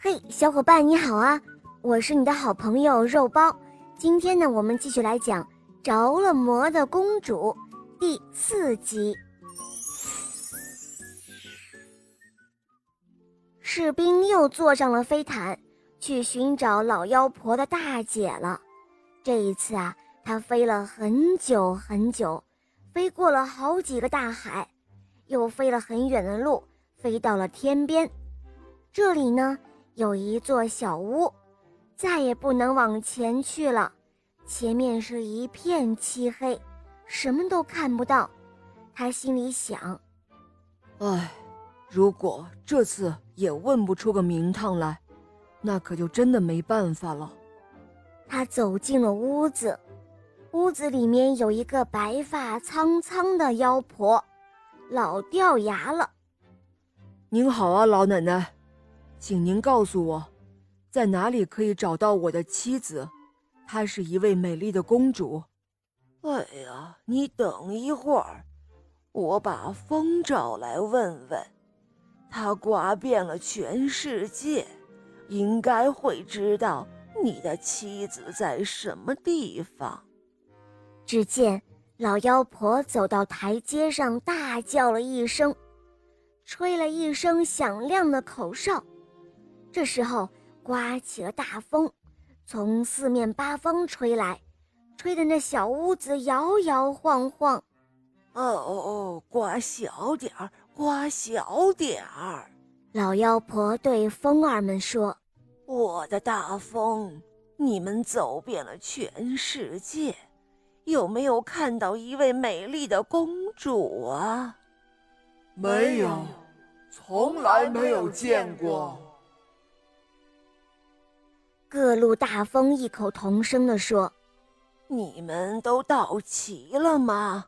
嘿，小伙伴你好啊！我是你的好朋友肉包。今天呢，我们继续来讲《着了魔的公主》第四集。士兵又坐上了飞毯，去寻找老妖婆的大姐了。这一次啊，他飞了很久很久，飞过了好几个大海，又飞了很远的路，飞到了天边。这里呢？有一座小屋，再也不能往前去了。前面是一片漆黑，什么都看不到。他心里想：“唉，如果这次也问不出个名堂来，那可就真的没办法了。”他走进了屋子，屋子里面有一个白发苍苍的妖婆，老掉牙了。您好啊，老奶奶。请您告诉我，在哪里可以找到我的妻子？她是一位美丽的公主。哎呀，你等一会儿，我把风找来问问。他刮遍了全世界，应该会知道你的妻子在什么地方。只见老妖婆走到台阶上，大叫了一声，吹了一声响亮的口哨。这时候，刮起了大风，从四面八方吹来，吹得那小屋子摇摇晃晃。哦哦哦，刮小点儿，刮小点儿。老妖婆对风儿们说：“我的大风，你们走遍了全世界，有没有看到一位美丽的公主啊？”“没有，从来没有见过。”各路大风异口同声地说：“你们都到齐了吗？”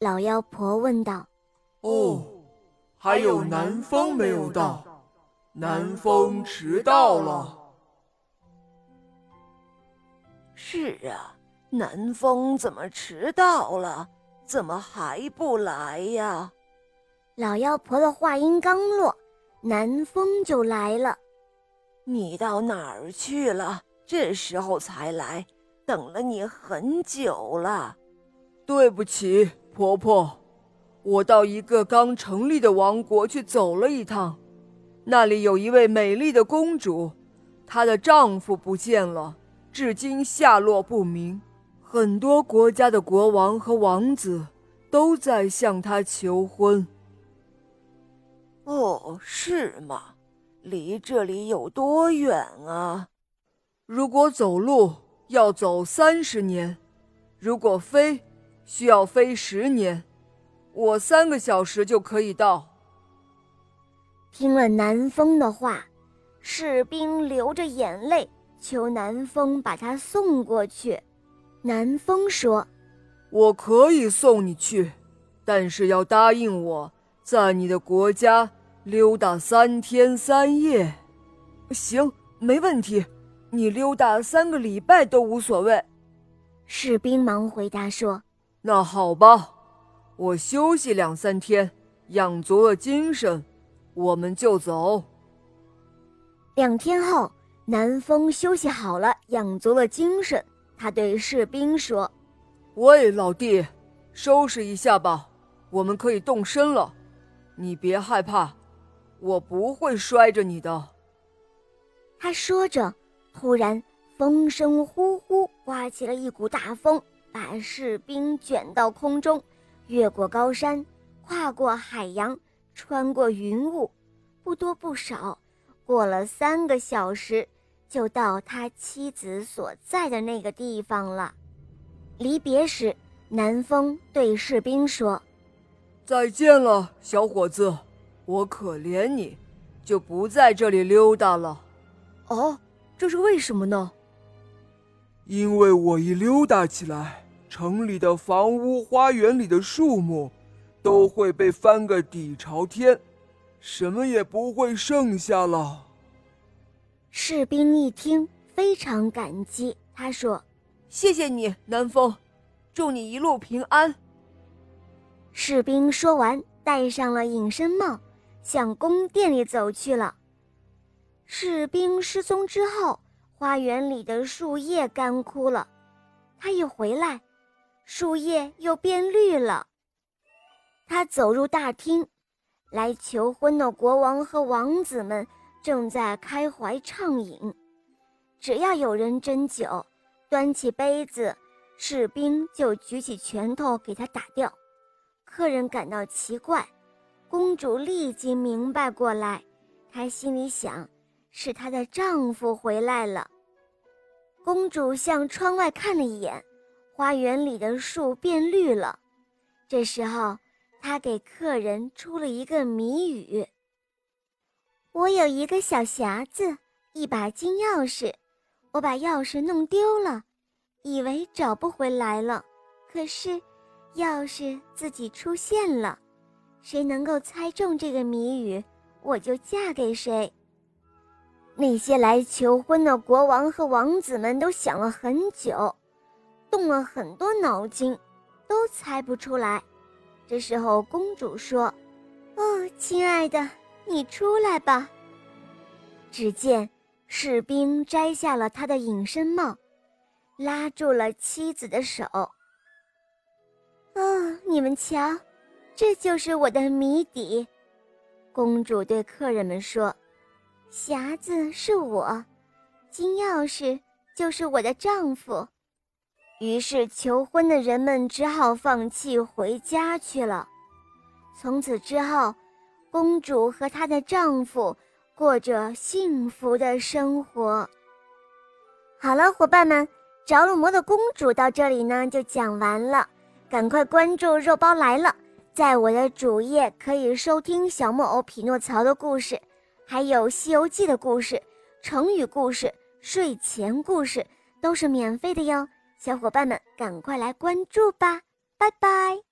老妖婆问道。“哦，还有南风没有到，南风迟到了。”“是啊，南风怎么迟到了？怎么还不来呀？”老妖婆的话音刚落，南风就来了。你到哪儿去了？这时候才来，等了你很久了。对不起，婆婆，我到一个刚成立的王国去走了一趟，那里有一位美丽的公主，她的丈夫不见了，至今下落不明。很多国家的国王和王子都在向她求婚。哦，是吗？离这里有多远啊？如果走路要走三十年，如果飞需要飞十年，我三个小时就可以到。听了南风的话，士兵流着眼泪求南风把他送过去。南风说：“我可以送你去，但是要答应我在你的国家。”溜达三天三夜，行，没问题。你溜达三个礼拜都无所谓。士兵忙回答说：“那好吧，我休息两三天，养足了精神，我们就走。”两天后，南风休息好了，养足了精神，他对士兵说：“喂，老弟，收拾一下吧，我们可以动身了。你别害怕。”我不会摔着你的。他说着，突然风声呼呼，刮起了一股大风，把士兵卷到空中，越过高山，跨过海洋，穿过云雾，不多不少，过了三个小时，就到他妻子所在的那个地方了。离别时，南风对士兵说：“再见了，小伙子。”我可怜你，就不在这里溜达了。哦，这是为什么呢？因为我一溜达起来，城里的房屋、花园里的树木，都会被翻个底朝天，什么也不会剩下了。士兵一听，非常感激，他说：“谢谢你，南风，祝你一路平安。”士兵说完，戴上了隐身帽。向宫殿里走去了。士兵失踪之后，花园里的树叶干枯了。他一回来，树叶又变绿了。他走入大厅，来求婚的国王和王子们正在开怀畅饮。只要有人斟酒，端起杯子，士兵就举起拳头给他打掉。客人感到奇怪，公主立即明白过来，她心里想。是她的丈夫回来了。公主向窗外看了一眼，花园里的树变绿了。这时候，她给客人出了一个谜语：“我有一个小匣子，一把金钥匙，我把钥匙弄丢了，以为找不回来了。可是，钥匙自己出现了。谁能够猜中这个谜语，我就嫁给谁。”那些来求婚的国王和王子们都想了很久，动了很多脑筋，都猜不出来。这时候，公主说：“哦，亲爱的，你出来吧。”只见士兵摘下了他的隐身帽，拉住了妻子的手。“哦，你们瞧，这就是我的谜底。”公主对客人们说。匣子是我，金钥匙就是我的丈夫。于是求婚的人们只好放弃回家去了。从此之后，公主和她的丈夫过着幸福的生活。好了，伙伴们，着了魔的公主到这里呢就讲完了。赶快关注肉包来了，在我的主页可以收听小木偶匹诺曹的故事。还有《西游记》的故事、成语故事、睡前故事都是免费的哟，小伙伴们赶快来关注吧，拜拜。